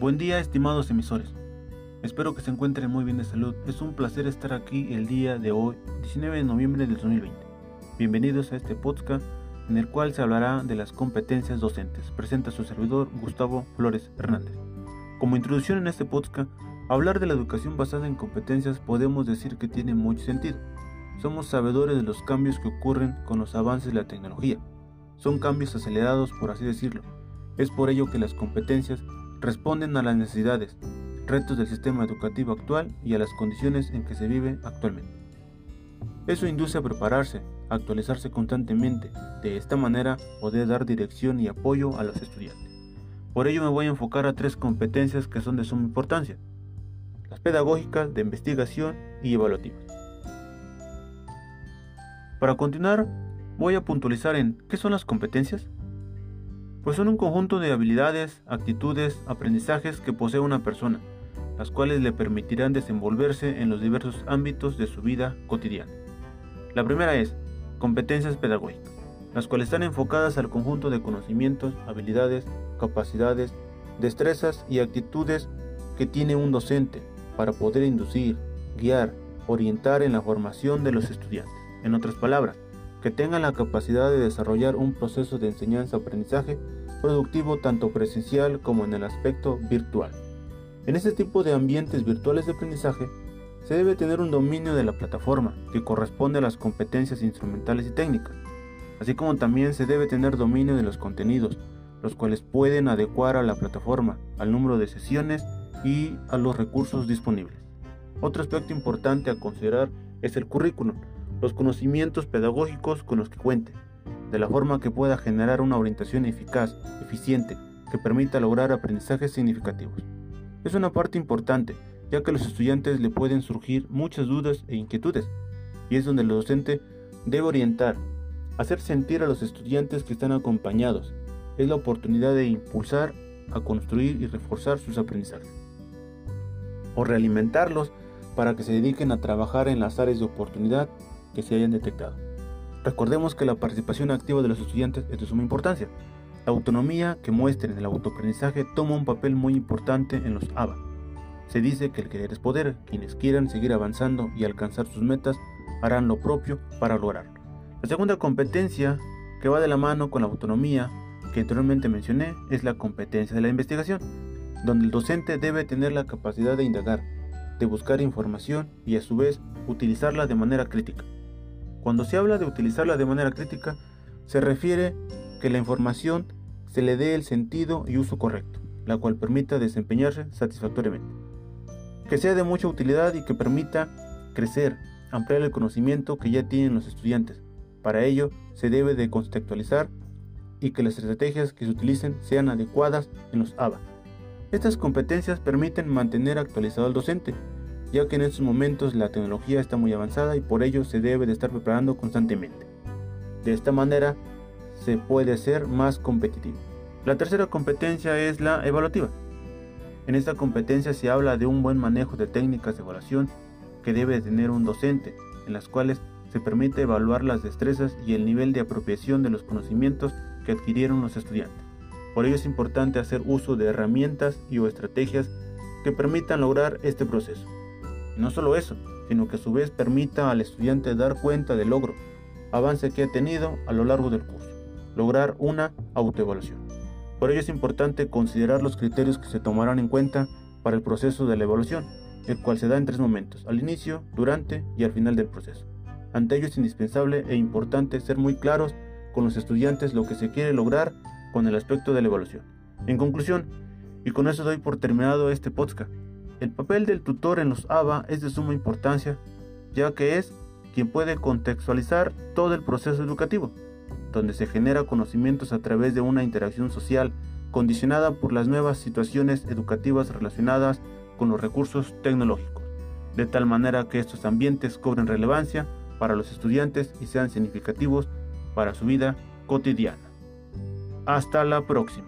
Buen día estimados emisores. Espero que se encuentren muy bien de salud. Es un placer estar aquí el día de hoy, 19 de noviembre del 2020. Bienvenidos a este podcast en el cual se hablará de las competencias docentes. Presenta su servidor Gustavo Flores Hernández. Como introducción en este podcast, hablar de la educación basada en competencias podemos decir que tiene mucho sentido. Somos sabedores de los cambios que ocurren con los avances de la tecnología. Son cambios acelerados, por así decirlo. Es por ello que las competencias responden a las necesidades, retos del sistema educativo actual y a las condiciones en que se vive actualmente. Eso induce a prepararse, a actualizarse constantemente, de esta manera poder dar dirección y apoyo a los estudiantes. Por ello me voy a enfocar a tres competencias que son de suma importancia, las pedagógicas, de investigación y evaluativas. Para continuar, voy a puntualizar en qué son las competencias, pues son un conjunto de habilidades, actitudes, aprendizajes que posee una persona, las cuales le permitirán desenvolverse en los diversos ámbitos de su vida cotidiana. La primera es competencias pedagógicas, las cuales están enfocadas al conjunto de conocimientos, habilidades, capacidades, destrezas y actitudes que tiene un docente para poder inducir, guiar, orientar en la formación de los estudiantes. En otras palabras, que tengan la capacidad de desarrollar un proceso de enseñanza-aprendizaje productivo tanto presencial como en el aspecto virtual. En este tipo de ambientes virtuales de aprendizaje, se debe tener un dominio de la plataforma que corresponde a las competencias instrumentales y técnicas, así como también se debe tener dominio de los contenidos, los cuales pueden adecuar a la plataforma, al número de sesiones y a los recursos disponibles. Otro aspecto importante a considerar es el currículum, los conocimientos pedagógicos con los que cuente, de la forma que pueda generar una orientación eficaz, eficiente, que permita lograr aprendizajes significativos. Es una parte importante, ya que a los estudiantes le pueden surgir muchas dudas e inquietudes, y es donde el docente debe orientar, hacer sentir a los estudiantes que están acompañados. Es la oportunidad de impulsar a construir y reforzar sus aprendizajes. O realimentarlos para que se dediquen a trabajar en las áreas de oportunidad que se hayan detectado. Recordemos que la participación activa de los estudiantes es de suma importancia. La autonomía que muestren en el autoaprendizaje toma un papel muy importante en los ABA. Se dice que el querer es poder, quienes quieran seguir avanzando y alcanzar sus metas harán lo propio para lograrlo. La segunda competencia que va de la mano con la autonomía que anteriormente mencioné es la competencia de la investigación, donde el docente debe tener la capacidad de indagar, de buscar información y a su vez utilizarla de manera crítica. Cuando se habla de utilizarla de manera crítica, se refiere que la información se le dé el sentido y uso correcto, la cual permita desempeñarse satisfactoriamente. Que sea de mucha utilidad y que permita crecer, ampliar el conocimiento que ya tienen los estudiantes. Para ello, se debe de contextualizar y que las estrategias que se utilicen sean adecuadas en los ABA. Estas competencias permiten mantener actualizado al docente, ya que en estos momentos la tecnología está muy avanzada y por ello se debe de estar preparando constantemente. De esta manera se puede ser más competitivo. La tercera competencia es la evaluativa. En esta competencia se habla de un buen manejo de técnicas de evaluación que debe tener un docente, en las cuales se permite evaluar las destrezas y el nivel de apropiación de los conocimientos que adquirieron los estudiantes. Por ello es importante hacer uso de herramientas y o estrategias que permitan lograr este proceso. No solo eso, sino que a su vez permita al estudiante dar cuenta del logro, avance que ha tenido a lo largo del curso, lograr una autoevaluación. Por ello es importante considerar los criterios que se tomarán en cuenta para el proceso de la evaluación, el cual se da en tres momentos, al inicio, durante y al final del proceso. Ante ello es indispensable e importante ser muy claros con los estudiantes lo que se quiere lograr con el aspecto de la evaluación. En conclusión, y con eso doy por terminado este podcast, el papel del tutor en los ABA es de suma importancia, ya que es quien puede contextualizar todo el proceso educativo, donde se genera conocimientos a través de una interacción social condicionada por las nuevas situaciones educativas relacionadas con los recursos tecnológicos, de tal manera que estos ambientes cobren relevancia para los estudiantes y sean significativos para su vida cotidiana. Hasta la próxima.